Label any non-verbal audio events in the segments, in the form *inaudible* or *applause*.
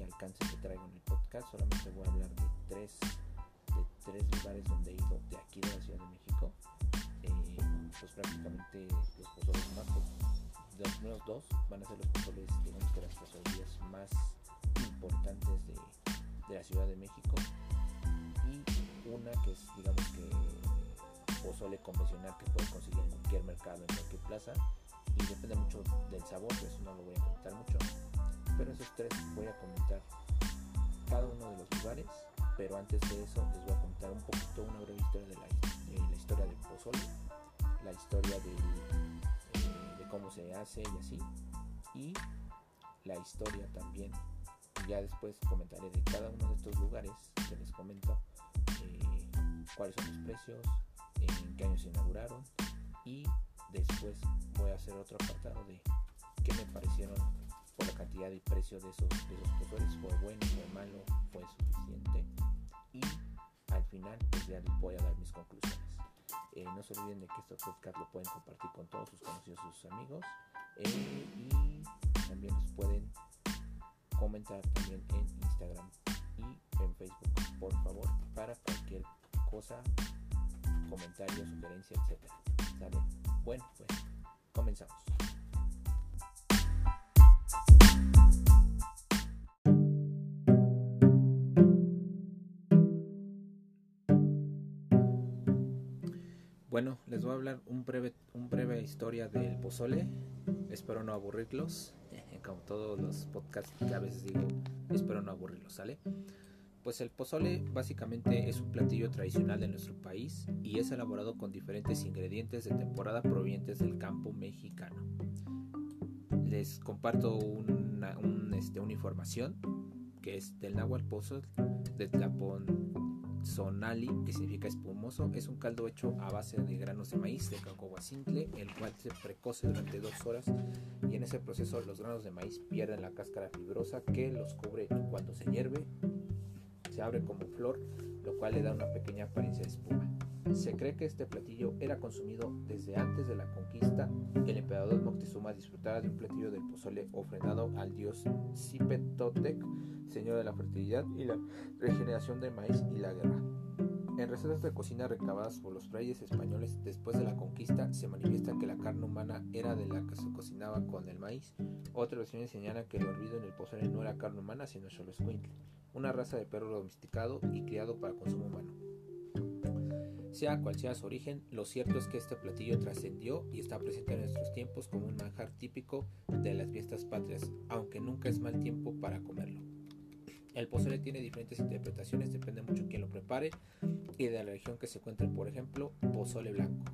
alcance que traigo en el podcast. Solamente voy a hablar de tres, de tres lugares donde he ido de aquí de la Ciudad de México. Eh, pues prácticamente los pozoles más, de los primeros dos van a ser los pozoles, digamos que las pozolerías más importantes de, de la Ciudad de México. Y una que es, digamos que pozole convencional que puedes conseguir en cualquier mercado, en cualquier plaza y depende mucho del sabor, eso no lo voy a comentar mucho. Pero esos tres voy a comentar cada uno de los lugares, pero antes de eso les voy a comentar un poquito una breve historia de la, historia del pozole, la historia de, eh, de cómo se hace y así, y la historia también. Ya después comentaré de cada uno de estos lugares que les comento, eh, cuáles son los precios, en qué años se inauguraron y después voy a hacer otro apartado de qué me parecieron por la cantidad y precio de esos, de esos. Fue bueno, fue malo, fue suficiente. Y al final pues ya les voy a dar mis conclusiones. Eh, no se olviden de que este podcast lo pueden compartir con todos sus conocidos y sus amigos. Eh, y también los pueden comentar también en Instagram y en Facebook, por favor, para cualquier cosa, comentario, sugerencia, etcétera. ¿Sale? Bueno, pues comenzamos. Bueno, les voy a hablar un breve, un breve historia del pozole. Espero no aburrirlos. *laughs* Como todos los podcasts que a veces digo, espero no aburrirlos, ¿sale? Pues el pozole básicamente es un platillo tradicional de nuestro país y es elaborado con diferentes ingredientes de temporada provenientes del campo mexicano. Les comparto una, este, una información que es del náhuatl pozol, de tlapón sonali, que significa espumoso. Es un caldo hecho a base de granos de maíz de cacahuacintle, el cual se precoce durante dos horas y en ese proceso los granos de maíz pierden la cáscara fibrosa que los cubre cuando se hierve se abre como flor, lo cual le da una pequeña apariencia de espuma. Se cree que este platillo era consumido desde antes de la conquista. El emperador Moctezuma disfrutaba de un platillo del pozole ofrendado al dios Zipetotec, señor de la fertilidad y la regeneración del maíz y la guerra. En recetas de cocina recabadas por los reyes españoles después de la conquista se manifiesta que la carne humana era de la que se cocinaba con el maíz. Otras versiones señalan que lo hervido en el pozole no era carne humana sino solo escuincle una raza de perro domesticado y criado para consumo humano. Sea cual sea su origen, lo cierto es que este platillo trascendió y está presente en nuestros tiempos como un manjar típico de las fiestas patrias, aunque nunca es mal tiempo para comerlo. El pozole tiene diferentes interpretaciones, depende mucho de quién lo prepare y de la región que se encuentre, por ejemplo, pozole blanco.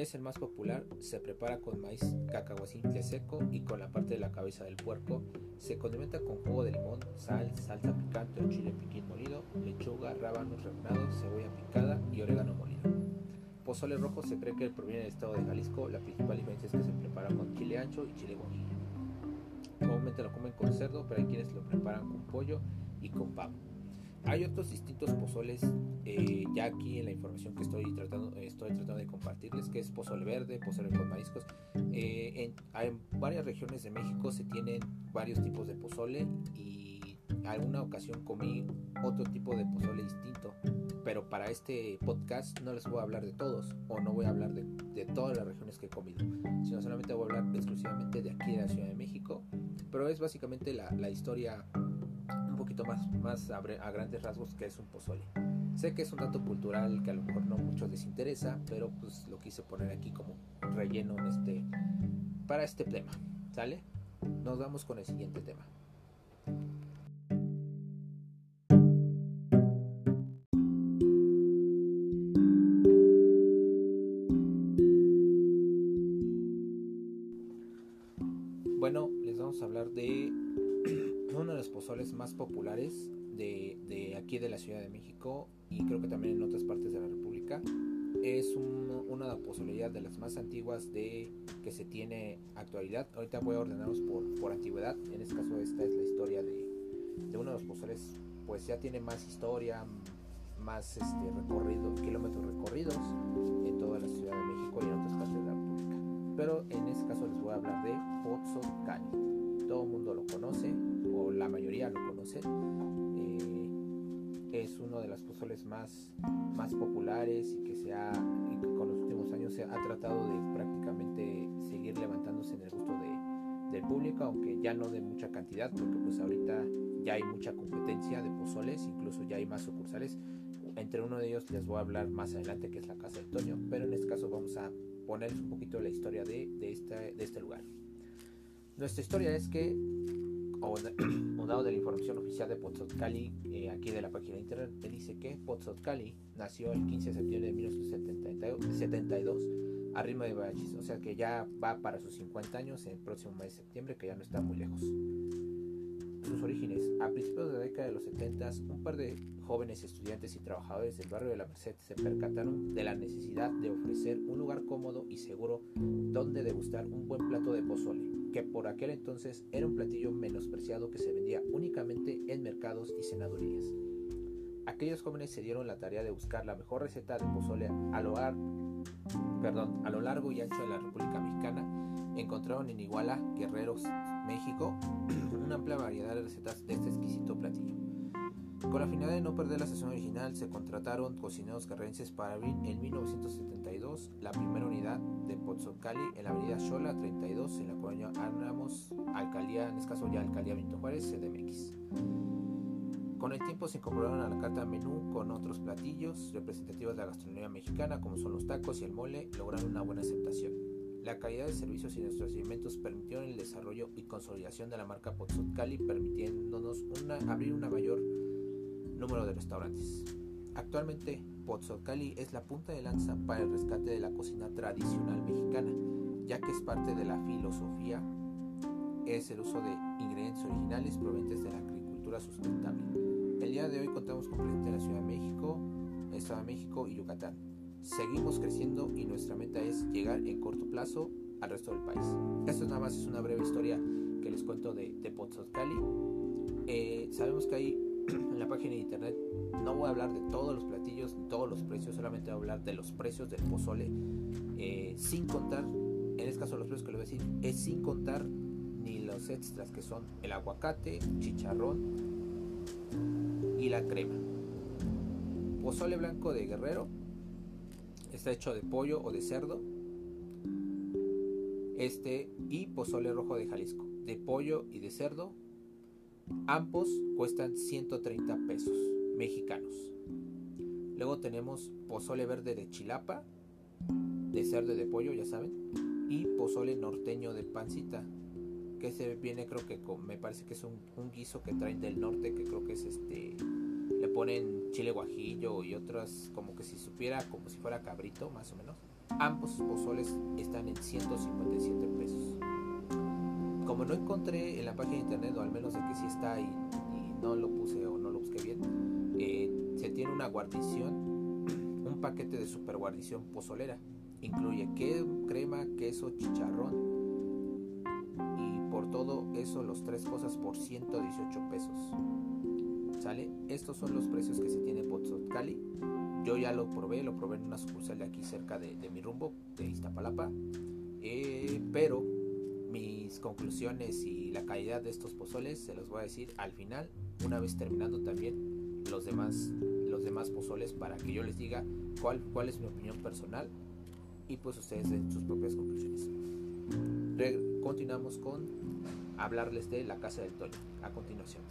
Es el más popular, se prepara con maíz cacahuacintle seco y con la parte de la cabeza del puerco. Se condimenta con jugo de limón, sal, salsa picante o chile piquín molido, lechuga, rábanos rebanados, cebolla picada y orégano molido. Pozole rojo se cree que proviene del estado de Jalisco. La principal diferencia es que se prepara con chile ancho y chile guajillo. Comúnmente lo comen con cerdo, pero hay quienes lo preparan con pollo y con pavo. Hay otros distintos pozoles, eh, ya aquí en la información que estoy tratando, estoy tratando de compartirles, que es pozole verde, pozole con mariscos. Eh, en, varias regiones de México se tienen varios tipos de pozole y alguna ocasión comí otro tipo de pozole distinto, pero para este podcast no les voy a hablar de todos o no voy a hablar de, todas las regiones que he comido, sino solamente voy a hablar exclusivamente de aquí de la Ciudad de México, pero es básicamente la, la historia poquito más, más a, grandes rasgos que es un pozole. Sé que es un dato cultural que a lo mejor no muchos les interesa, pero pues lo quise poner aquí como relleno en este, para este tema. ¿Sale? Nos vamos con el siguiente tema. Populares de, de, aquí de la Ciudad de México y creo que también en otras partes de la República. Es una pozolería de las más antiguas de que se tiene actualidad. Ahorita voy a ordenarlos por, por antigüedad. En este caso esta es la historia de, de uno de los pozoles. Pues ya tiene más historia, más este, recorrido, kilómetros recorridos en toda la Ciudad de México y en otras partes de la República. Pero en este caso les voy a habbar de Pozo Cali. Todo el mundo lo conoce, la mayoría lo conocen. Eh, es uno de los pozoles más, más populares y que, se ha, y que con los últimos años se ha tratado de prácticamente seguir levantándose en el gusto de, del público, aunque ya no de mucha cantidad, porque pues ahorita ya hay mucha competencia de pozoles, incluso ya hay más sucursales. Entre uno de ellos les voy a hablar más adelante, que es la Casa del Toño, pero en este caso vamos a poner un poquito la historia de, de, este, de este lugar. Nuestra historia es que, o *clears throat* dado de la información oficial de Pozzotkali, eh, aquí de la página de internet, me dice que Pozzotkali nació el 15 de septiembre de 1972 a ritmo de Bachis, o sea que ya va para sus 50 años el próximo mes de septiembre, que ya no está muy lejos sus orígenes. A principios de la década de los 70, un par de jóvenes estudiantes y trabajadores del barrio de la Merced se percataron de la necesidad de ofrecer un lugar cómodo y seguro donde degustar un buen plato de pozole, que por aquel entonces era un platillo menospreciado que se vendía únicamente en mercados y cenadurías. Aquellos jóvenes se dieron la tarea de buscar la mejor receta de pozole a lo, perdón, a lo largo y ancho de la República Mexicana. Encontraron en Iguala, Guerreros, México, *clears throat* una amplia variedad de recetas de este exquisito platillo. Con la finalidad de no perder la sesión original, se contrataron cocineros guerrerenses para abrir en 1972 la primera unidad de Pozzoncali en la avenida Xola 32 en la colonia Áramos, alcaldía, en este caso ya alcaldía Benito Juárez, CDMX. Con el tiempo se incorporaron a la carta menú con otros platillos representativos de la gastronomía mexicana como son los tacos y el mole, lograron una buena aceptación. La calidad de servicios y nuestros alimentos permitieron el desarrollo y consolidación de la marca Pozzuccali, permitiéndonos abrir un mayor número de restaurantes. Actualmente, Pozzuccali es la punta de lanza para el rescate de la cocina tradicional mexicana, ya que es parte de la filosofía es el uso de ingredientes originales provenientes de la agricultura sustentable. El día de hoy contamos con presencia en la Ciudad de México, Estado de México y Yucatán. Seguimos creciendo y nuestra meta es llegar en corto plazo al resto del país. Esto nada más es una breve historia que les cuento de, de Cali. Eh, sabemos que hay en la página de internet no voy a hablar de todos los platillos, todos los precios, solamente voy a hablar de los precios del pozole, eh, sin contar, en este caso los precios que les voy a decir, es sin contar ni los extras que son el aguacate, chicharrón y la crema. Pozole blanco de guerrero Está hecho de pollo o de cerdo. Este y pozole rojo de Jalisco, de pollo y de cerdo. Ambos cuestan 130 pesos mexicanos. Luego tenemos pozole verde de chilapa, de cerdo de pollo, ya saben. Y pozole norteño de pancita, que se viene creo que me parece que es un, un guiso que traen del norte, que creo que es este le ponen chile guajillo y otras como que si supiera como si fuera cabrito más o menos. Ambos pozoles están en 157 pesos. Como no encontré en la página de internet, o al menos de que sí está y no lo puse o no lo busqué bien, eh, se tiene una guarnición, un paquete de super guarnición pozolera. Incluye crema, queso, chicharrón y por todo eso los tres cosas por 118 pesos. ¿Sale? Estos son los precios que se tiene en Cali. Yo ya lo probé, lo probé en una sucursal de aquí cerca de, mi rumbo, de Iztapalapa. Eh, pero conclusiones y la calidad de estos pozoles se los voy a decir al final, una vez terminando también los demás, los demás pozoles para que yo les diga cuál, cuál es mi opinión personal y pues ustedes den sus propias conclusiones. continuamos con hablarles de la casa del Toño a continuación.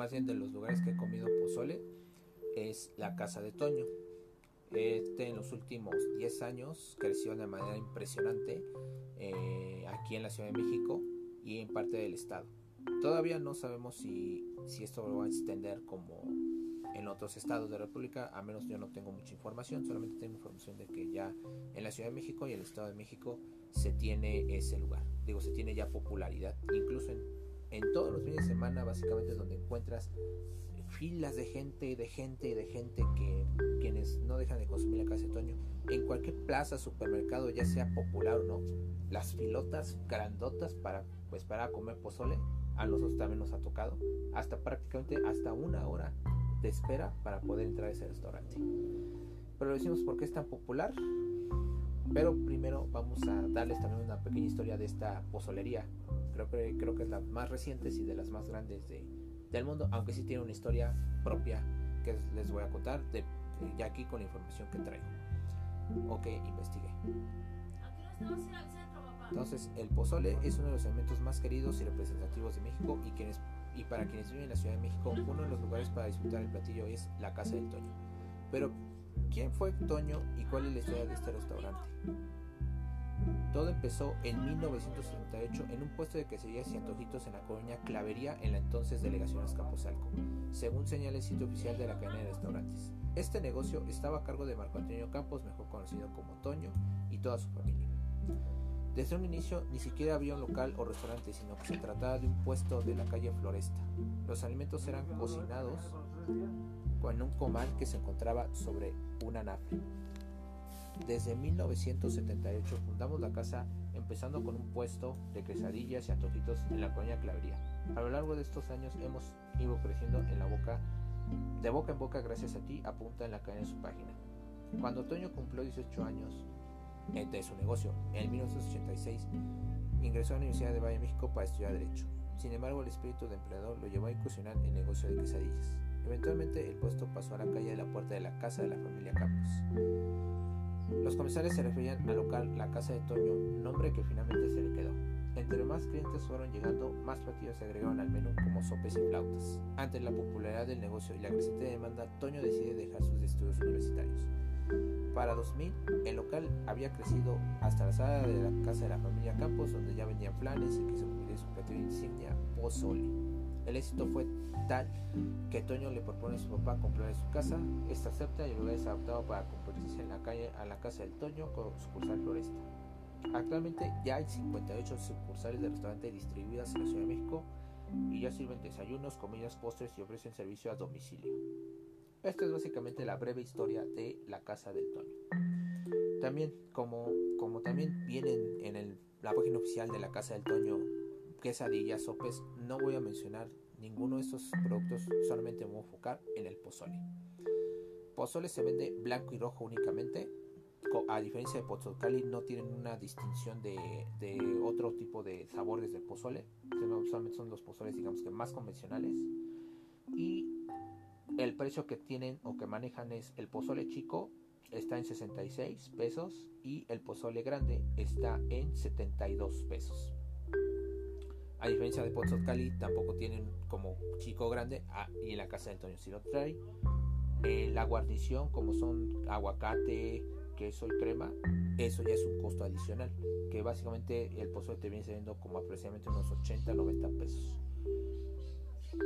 Más bien de los lugares que he comido pozole, es la casa de Toño. Este en los últimos 10 años creció de manera impresionante eh, aquí en la Ciudad de México y en parte del estado. Todavía no sabemos si, si esto va a extender como en otros estados de la República, a menos yo no tengo mucha información, solamente tengo información de que ya en la Ciudad de México y el Estado de México se tiene ese lugar, digo, se tiene ya popularidad, incluso en, en todos los fines de semana básicamente es donde encuentras filas de gente, de gente, de gente que quienes no dejan de consumir la casa de Toño, en cualquier plaza, supermercado, ya sea popular o no, las filotas grandotas para pues para comer pozole, a nosotros también nos ha tocado, hasta prácticamente hasta una hora de espera para poder entrar a ese restaurante. Pero lo decimos porque es tan popular. Pero primero vamos a darles también una pequeña historia de esta pozolería. Creo que, creo que es la más reciente y de las más grandes de, del mundo, aunque sí tiene una historia propia que les voy a contar de, ya aquí con la información que traigo o que investigué. Entonces, el pozole es uno de los elementos más queridos y representativos de México y, quienes, y para quienes viven en la Ciudad de México, uno de los lugares para disfrutar el platillo es la Casa del Toño. Pero, ¿quién fue Toño y cuál es la historia de este restaurante? Todo empezó en 1978 en un puesto de queserías y antojitos en la colonia Clavería en la entonces delegación Azcapotzalco, según señala el sitio oficial de la cadena de restaurantes. Este negocio estaba a cargo de Marco Antonio Campos, mejor conocido como Toño, y toda su familia. Desde un inicio ni siquiera había un local o restaurante, sino que se trataba de un puesto de la calle Floresta. Los alimentos eran cocinados con un comal que se encontraba sobre una nave. Desde 1978 fundamos la casa empezando con un puesto de quesadillas y antojitos en la colonia Clavería. A lo largo de estos años hemos ido creciendo en la boca, de boca en boca gracias a ti, apunta en la cadena de su página. Cuando Toño cumplió 18 años de su negocio, en 1986 ingresó a la Universidad de Valle de México para estudiar Derecho. Sin embargo, el espíritu de empleador lo llevó a incursionar en el negocio de quesadillas. Eventualmente, el puesto pasó a la calle de la puerta de la casa de la familia Campos. Los comensales se referían al local La Casa de Toño, nombre que finalmente se le quedó. Entre más clientes fueron llegando, más platillos se agregaron al menú como sopes y flautas. Ante la popularidad del negocio y la creciente demanda, Toño decide dejar sus estudios universitarios. Para 2000, el local había crecido hasta la sala de la casa de la familia Campos, donde ya vendían planes y que se convirtió en su platillo insignia, pozole. El éxito fue tal que Toño le propone a su papá comprarle su casa. Esta acepta y el lugar es adaptado para convertirse en la calle a la casa del Toño con sucursal Floresta. Actualmente ya hay 58 sucursales de restaurante distribuidas en la Ciudad de México y ya sirven desayunos, comidas, postres y ofrecen servicio a domicilio. Esta es básicamente la breve historia de la casa del Toño. También, como, como también vienen en la página oficial de la casa del Toño quesadillas, sopes, no voy a mencionar ninguno de estos productos, solamente me voy a enfocar en el pozole. Pozole se vende blanco y rojo únicamente, a diferencia de Pozocali no tienen una distinción de, otro tipo de sabores del pozole, solamente son los pozoles digamos que más convencionales y el precio que tienen o que manejan es el pozole chico está en 66 pesos y el pozole grande está en 72 pesos. A diferencia de Pozos Cali, tampoco tienen como chico grande ah, y en la casa del Toño si lo trae. Eh, la guarnición, como son aguacate, queso y crema, eso ya es un costo adicional. Que básicamente el pozole te viene saliendo como aproximadamente unos 80, 90 pesos.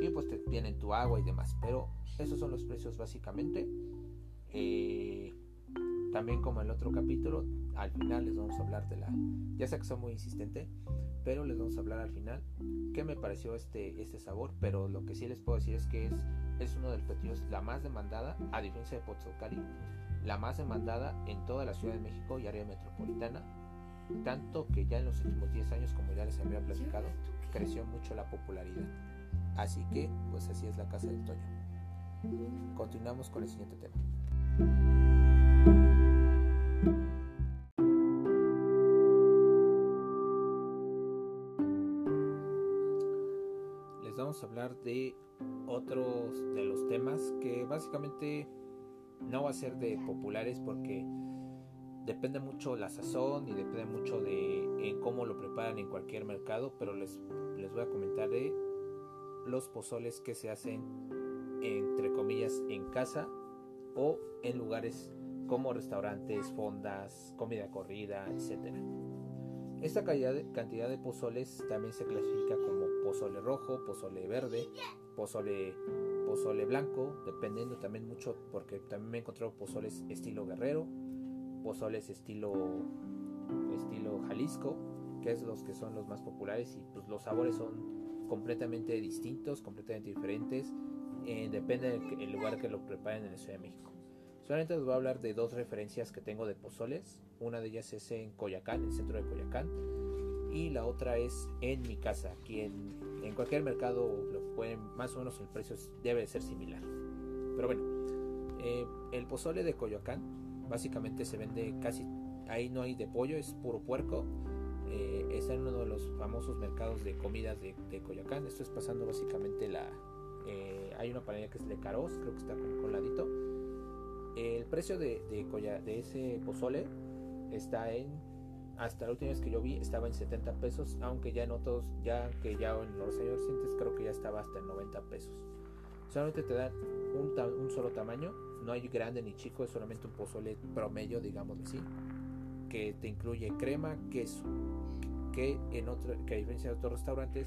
Y pues te tienen tu agua y demás. Pero esos son los precios básicamente. Eh, también como el otro capítulo, al final les vamos a hablar de la... Ya sé que soy muy insistente, pero les vamos a hablar al final qué me pareció este, este sabor, pero lo que sí les puedo decir es que es, es uno de los platillos la más demandada, a diferencia de Pozocali, la más demandada en toda la Ciudad de México y área metropolitana, tanto que ya en los últimos 10 años, como ya les había platicado, creció mucho la popularidad. Así que, pues así es la Casa del Toño. Continuamos con el siguiente tema. A hablar de otros de los temas que básicamente no va a ser de populares porque depende mucho la sazón y depende mucho de cómo lo preparan en cualquier mercado, pero les, les voy a comentar de los pozoles que se hacen entre comillas en casa o en lugares como restaurantes, fondas, comida corrida, etc. Esta cantidad de, cantidad de pozoles también se clasifica como pozole rojo, pozole verde, pozole, pozole blanco, dependiendo también mucho, porque también me he encontrado pozoles estilo guerrero, pozoles estilo, estilo Jalisco, que es los que son los más populares y pues los sabores son completamente distintos, completamente diferentes, eh, depende del lugar que lo preparen en la Ciudad de México. Solamente les voy a hablar de dos referencias que tengo de pozoles. Una de ellas es en Coyacán, en el centro de Coyacán y la otra es en mi casa. Aquí en, en cualquier mercado lo pueden, más o menos el precio debe ser similar. Pero bueno, eh, el pozole de Coyoacán básicamente se vende casi, ahí no hay de pollo, es puro puerco. Eh, está en uno de los famosos mercados de comidas de, de Coyoacán. Esto es pasando básicamente la... Eh, hay una panadería que es de Caros, creo que está con, con ladito. El precio de, de, de ese pozole está en hasta la última vez que yo vi estaba en 70 pesos, aunque ya en otros, ya que ya en los años recientes creo que ya estaba hasta en 90 pesos. Solamente te dan un, un, solo tamaño, no hay grande ni chico, es solamente un pozole promedio, digamos así, que te incluye crema, queso, que en otro, que a diferencia de otros restaurantes,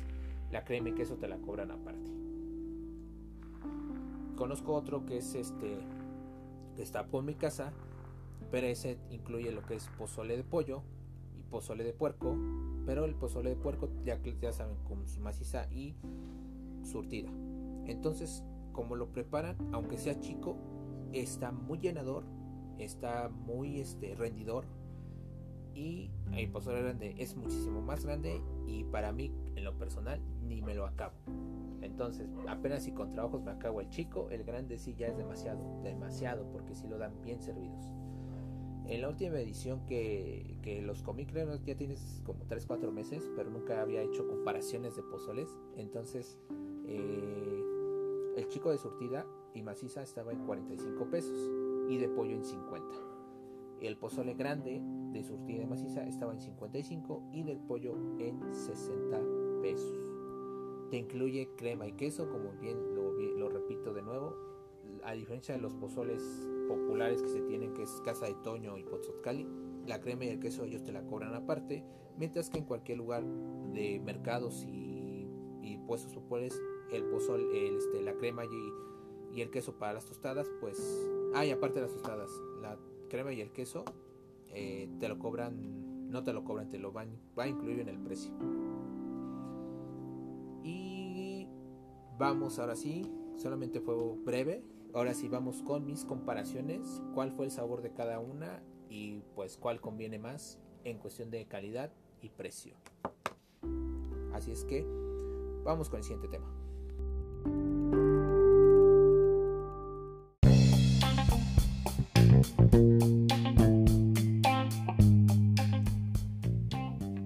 la crema y queso te la cobran aparte. Conozco otro que es este, que está por mi casa, pero ese incluye lo que es pozole de pollo, pozole de puerco, pero el pozole de puerco ya, ya saben con su maciza y surtida. Entonces, como lo preparan, aunque sea chico, está muy llenador, está muy este, rendidor y el pozole grande es muchísimo más grande y para mí, en lo personal, ni me lo acabo. Entonces, apenas si con trabajos me acabo el chico, el grande sí ya es demasiado, demasiado, porque si lo dan bien servidos. En la última edición que, que los comí, creo ya tienes como 3-4 meses, pero nunca había hecho comparaciones de pozoles. Entonces, eh, el chico de surtida y maciza estaba en 45 pesos y de pollo en 50. El pozole grande de surtida y maciza estaba en 55 y del pollo en 60 pesos. Te incluye crema y queso, como bien lo, lo repito de nuevo. A diferencia de los pozoles populares que se tienen, que es Casa de Toño y Pozzoccali. La crema y el queso ellos te la cobran aparte, mientras que en cualquier lugar de mercados y, puestos populares, el pozol, el, este, la crema y, el queso para las tostadas, pues, hay aparte de las tostadas, la crema y el queso eh, te lo cobran, no te lo cobran, te lo van, va a incluir en el precio. Y vamos ahora sí, solamente fue breve, Ahora sí vamos con mis comparaciones, cuál fue el sabor de cada una y pues cuál conviene más en cuestión de calidad y precio. Así es que vamos con el siguiente tema.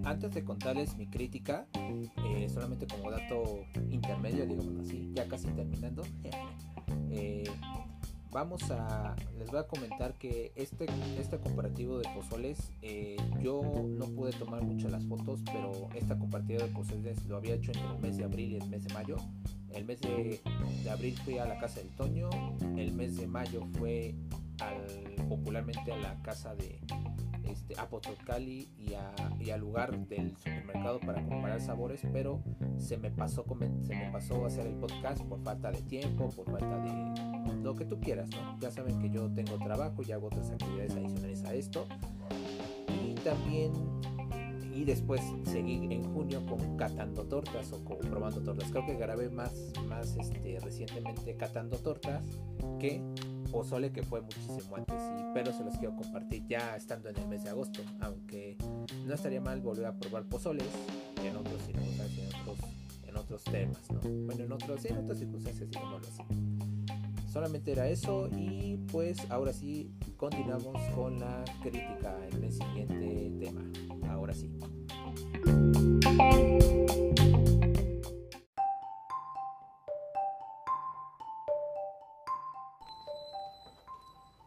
Antes de contarles mi crítica, eh, solamente como dato intermedio, digamos así, ya casi terminando. Eh, vamos a les voy a comentar que este este comparativo de pozoles eh, yo no pude tomar muchas las fotos pero esta comparativo de pozoles lo había hecho en el mes de abril y el mes de mayo. El mes de, abril fui a la casa del Toño el mes de mayo fue al, popularmente a la casa de a Potocali y, al lugar del supermercado para comparar sabores, pero se me pasó se me pasó hacer el podcast por falta de tiempo, por falta de lo que tú quieras. Ya saben que yo tengo trabajo y hago otras actividades adicionales a esto. Y también y después seguí en junio con catando tortas o con probando tortas. Creo que grabé más, más este, recientemente catando tortas que pozole que fue muchísimo antes, y, pero se los quiero compartir ya estando en el mes de agosto, aunque no estaría mal volver a probar pozoles en otros circunstancias, en otros, en otros temas, ¿no? Bueno, en otros, en otras circunstancias, digámoslo así. Solamente era eso y pues ahora sí continuamos con la crítica en el siguiente tema. Ahora sí.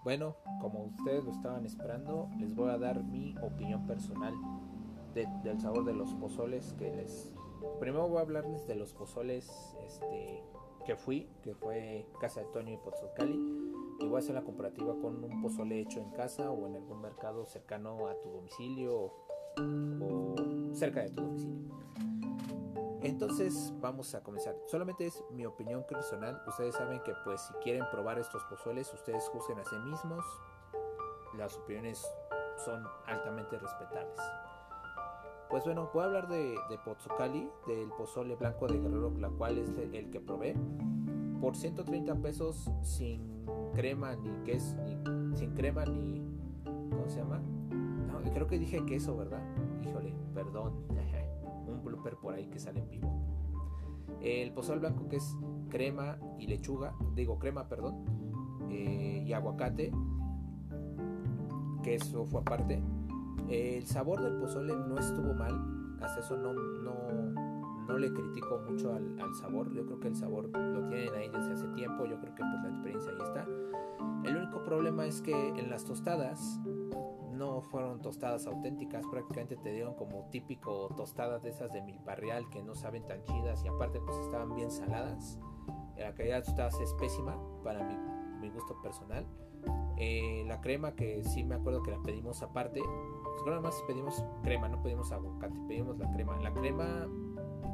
Bueno, como ustedes lo estaban esperando, les voy a dar mi opinión personal del sabor de los pozoles que les... Primero voy a hablarles de los pozoles este, que fui, que fue Casa de Toño y Pozocali. Y voy a hacer la comparativa con un pozole hecho en casa o en algún mercado cercano a tu domicilio o cerca de tu domicilio. Entonces vamos a comenzar. Solamente es mi opinión personal. Ustedes saben que pues si quieren probar estos pozuelos, ustedes juzguen a sí mismos. Las opiniones son altamente respetables. Pues bueno, voy a hablar de, de Pozzucali, del pozole blanco de Guerrero, la cual es el que probé. Por 130 pesos sin crema ni queso, ni, sin crema ni... ¿Cómo se llama? No, creo que dije queso, ¿verdad? Híjole, perdón. *laughs* un blooper por ahí que sale en vivo. El pozole blanco que es crema y lechuga, digo crema, perdón, eh, y aguacate, que eso fue aparte. El sabor del pozole no estuvo mal, hasta eso no, no, no le critico mucho al, al, sabor. Yo creo que el sabor lo tienen ahí desde hace tiempo, yo creo que pues la experiencia ahí está. El único problema es que en las tostadas no fueron tostadas auténticas, prácticamente te dieron como típico tostadas de esas de milparreal que no saben tan chidas y aparte pues estaban bien saladas. La calidad de tostadas es pésima para mi, gusto personal. Eh, la crema que sí me acuerdo que la pedimos aparte, pues más pedimos crema, no pedimos aguacate, pedimos la crema. La crema,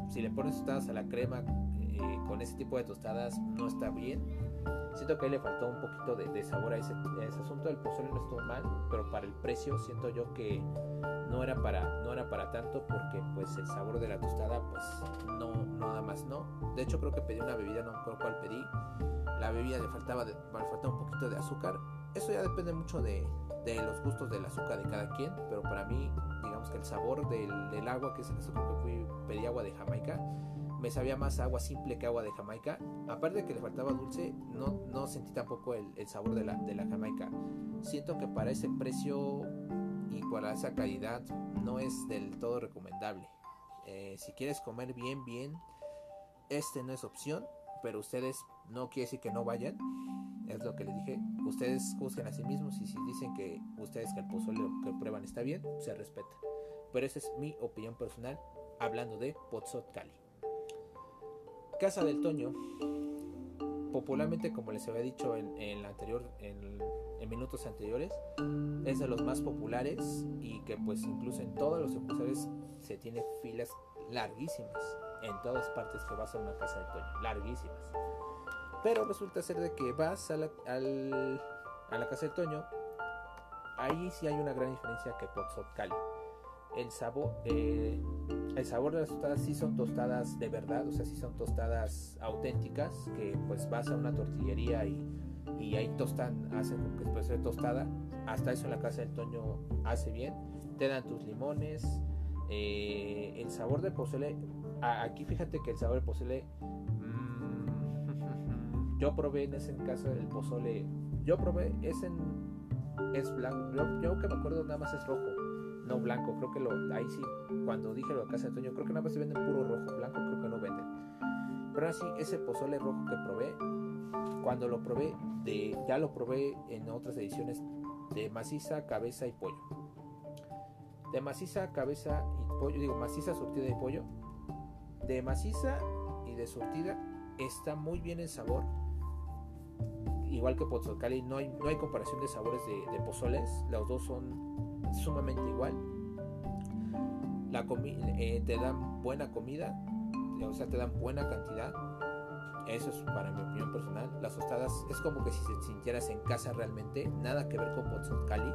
si le pones tostadas a la crema eh, con ese tipo de tostadas no está bien Siento que ahí le faltó un poquito de, de sabor a ese, asunto. El pozole no estuvo mal, pero para el precio siento yo que no era para, no era para tanto porque pues el sabor de la tostada pues no, nada más no. De hecho creo que pedí una bebida, no me cuál pedí. La bebida le faltaba, de, le faltaba un poquito de azúcar. Eso ya depende mucho de, los gustos del azúcar de cada quien, pero para mí digamos que el sabor del, agua, que es el azúcar que pedí agua de Jamaica, me sabía más agua simple que agua de Jamaica. Aparte de que le faltaba dulce, no, sentí tampoco el, el sabor de la, de la, Jamaica. Siento que para ese precio y para esa calidad no es del todo recomendable. Eh, si quieres comer bien, bien, este no es opción, pero ustedes no quiere decir que no vayan. Es lo que les dije. Ustedes juzguen a sí mismos y si dicen que ustedes que el pozole que prueban está bien, se respeta. Pero esa es mi opinión personal hablando de Pozot Cali. Casa del Toño, popularmente como les había dicho en, en, anterior, en, minutos anteriores, es de los más populares y que pues incluso en todos los sucursales se tiene filas larguísimas en todas partes que vas a una casa del Toño, larguísimas. Pero resulta ser de que vas a la, al, a la casa del Toño, ahí sí hay una gran diferencia que Potsot Cali. El sabor, el sabor de las tostadas sí son tostadas de verdad, o sea, sí son tostadas auténticas, que pues vas a una tortillería y, y ahí tostan, hacen como que después de tostada. Hasta eso en la casa del Toño hace bien. Te dan tus limones. Eh, el sabor del pozole, aquí fíjate que el sabor del pozole, mmm, *laughs* yo probé en ese caso el pozole, yo probé, es en, es blanco, yo que me acuerdo nada más es rojo no blanco, creo que lo, ahí sí, cuando dije lo de Casa de Toño, creo que nada más se venden puro rojo, blanco creo que no venden. Pero así, ese pozole rojo que probé, cuando lo probé, de, ya lo probé en otras ediciones de maciza, cabeza y pollo. De maciza, cabeza y pollo, digo maciza, surtida y pollo. De maciza y de surtida está muy bien el sabor. Igual que Pozolcali, no hay, no hay comparación de sabores de, de pozoles, los dos son sumamente igual. La eh, te dan buena comida, o sea, te dan buena cantidad. Eso es para mi opinión personal. Las tostadas es como que si se sintieras en casa realmente, nada que ver con Cali.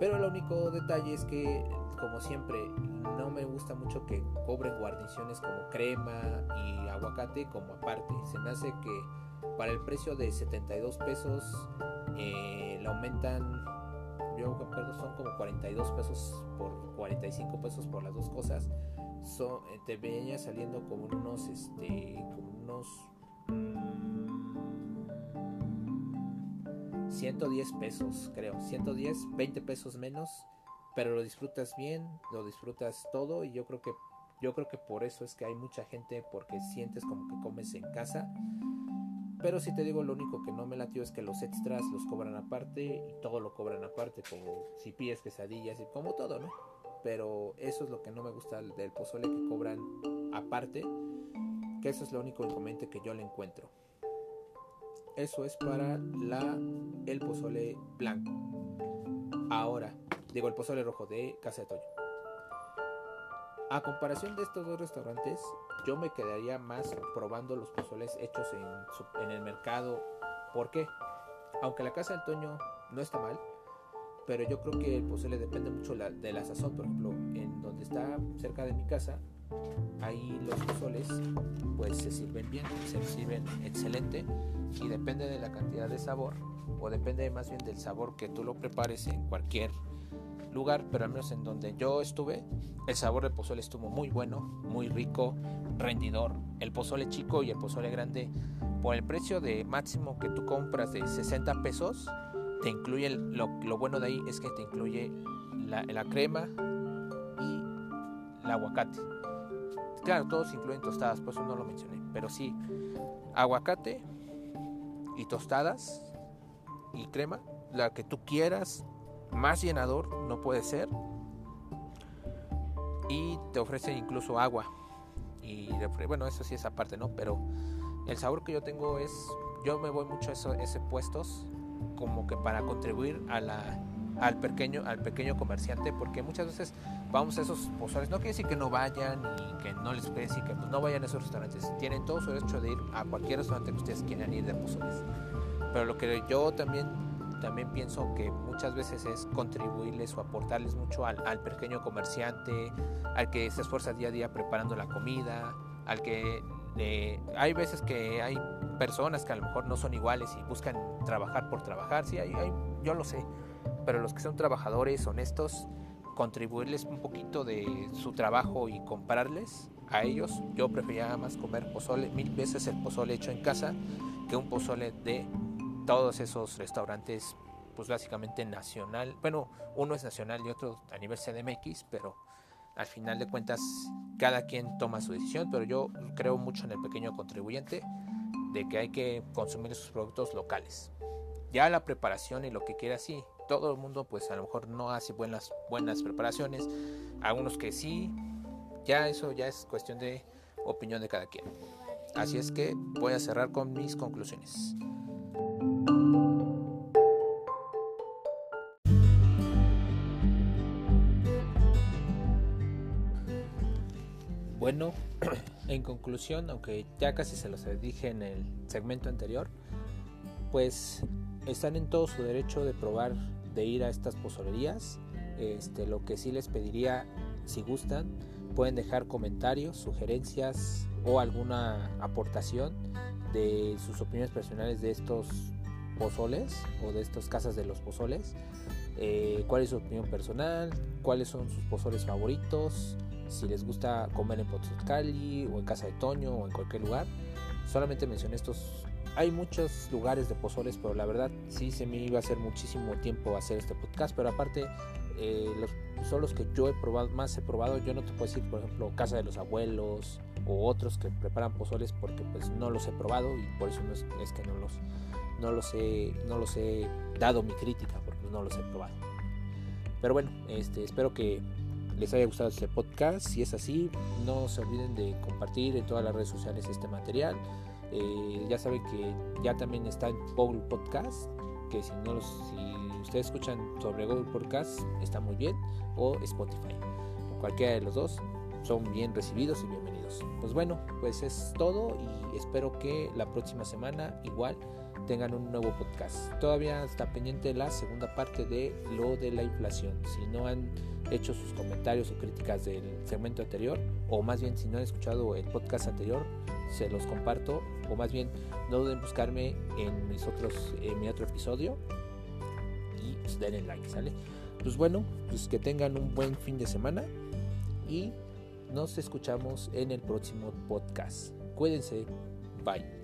Pero el único detalle es que, como siempre, no me gusta mucho que cobren guarniciones como crema y aguacate como aparte. Se me hace que para el precio de 72 pesos eh, aumentan yo recuerdo son como 42 pesos por 45 pesos por las dos cosas. Son, eh, te venía saliendo como unos, este, unos mmm, 110 pesos, creo. 110, 20 pesos menos, pero lo disfrutas bien, lo disfrutas todo y yo creo que yo creo que por eso es que hay mucha gente porque sientes como que comes en casa pero si te digo, lo único que no me latió es que los extras los cobran aparte y todo lo cobran aparte, como si pides quesadillas y como todo, ¿no? Pero eso es lo que no me gusta del pozole que cobran aparte, que eso es lo único inconveniente que yo le encuentro. Eso es para la el pozole blanco. Ahora, digo el pozole rojo de Casa de Toño. A comparación de estos dos restaurantes, yo me quedaría más probando los pozoles hechos en, el mercado. ¿Por qué? Aunque la casa del Toño no está mal, pero yo creo que el pozole depende mucho la, de la sazón. Por ejemplo, en donde está cerca de mi casa, ahí los pozoles pues se sirven bien, se sirven excelente y depende de la cantidad de sabor o depende más bien del sabor que tú lo prepares en cualquier lugar, pero al menos en donde yo estuve, el sabor del pozole estuvo muy bueno, muy rico, rendidor. El pozole chico y el pozole grande, por el precio de máximo que tú compras de 60 pesos, te incluye, lo, bueno de ahí es que te incluye la, la crema y el aguacate. Claro, todos incluyen tostadas, por eso no lo mencioné, pero sí, aguacate y tostadas y crema, la que tú quieras, más llenador no puede ser. Y te ofrecen incluso agua. Y bueno, eso sí es aparte, ¿no? Pero el sabor que yo tengo es, yo me voy mucho a ese puestos como que para contribuir a al pequeño al pequeño comerciante porque muchas veces vamos a esos pozoles no quiere decir que no vayan y que no les y que pues, no vayan a esos restaurantes tienen todo su derecho de ir a cualquier restaurante que ustedes quieran ir de pozoles pero lo que yo también también pienso que muchas veces es contribuirles o aportarles mucho al, al pequeño comerciante, al que se esfuerza día a día preparando la comida, al que eh, hay veces que hay personas que a lo mejor no son iguales y buscan trabajar por trabajar, sí, hay, yo lo sé, pero los que son trabajadores honestos, contribuirles un poquito de su trabajo y comprarles a ellos, yo preferiría más comer pozole, mil veces el pozole hecho en casa que un pozole de todos esos restaurantes, pues básicamente nacional, bueno, uno es nacional y otro a nivel CDMX, pero al final de cuentas cada quien toma su decisión, pero yo creo mucho en el pequeño contribuyente de que hay que consumir sus productos locales. Ya la preparación y lo que quiera sí, todo el mundo pues a lo mejor no hace buenas buenas preparaciones, algunos que sí, ya eso ya es cuestión de opinión de cada quien. Así es que voy a cerrar con mis conclusiones. Bueno, *clears throat* en conclusión, aunque ya casi se los dije en el segmento anterior, pues están en todo su derecho de probar de ir a estas pozolerías. Este, lo que sí les pediría, si gustan, pueden dejar comentarios, sugerencias o alguna aportación de sus opiniones personales de estos pozoles o de estas casas de los pozoles. Eh, cuál es su opinión personal, cuáles son sus pozoles favoritos, si les gusta comer en Potzcali o en Casa de Toño o en cualquier lugar. Solamente mencioné estos. Hay muchos lugares de pozoles, pero la verdad sí se me iba a hacer muchísimo tiempo hacer este podcast. Pero aparte, eh, los, son los que yo he probado, más he probado. Yo no te puedo decir, por ejemplo, Casa de los Abuelos o otros que preparan pozoles porque pues no los he probado y por eso no es, que no los, no los, he, no los he dado mi crítica porque no los he probado. Pero bueno, este, espero que les haya gustado este podcast. Si es así, no se olviden de compartir en todas las redes sociales este material. Eh, ya saben que ya también está en Google Podcast, que si no los, si ustedes escuchan sobre Google Podcast está muy bien, o Spotify. Cualquiera de los dos son bien recibidos y bienvenidos. Pues bueno, pues es todo y espero que la próxima semana igual tengan un nuevo podcast. Todavía está pendiente la segunda parte de lo de la inflación. Si no han hecho sus comentarios o críticas del segmento anterior, o más bien si no han escuchado el podcast anterior, se los comparto, o más bien no duden en buscarme en mis otros, en mi otro episodio y pues denle like, ¿sale? Pues bueno, pues que tengan un buen fin de semana y nos escuchamos en el próximo podcast. Cuídense, bye.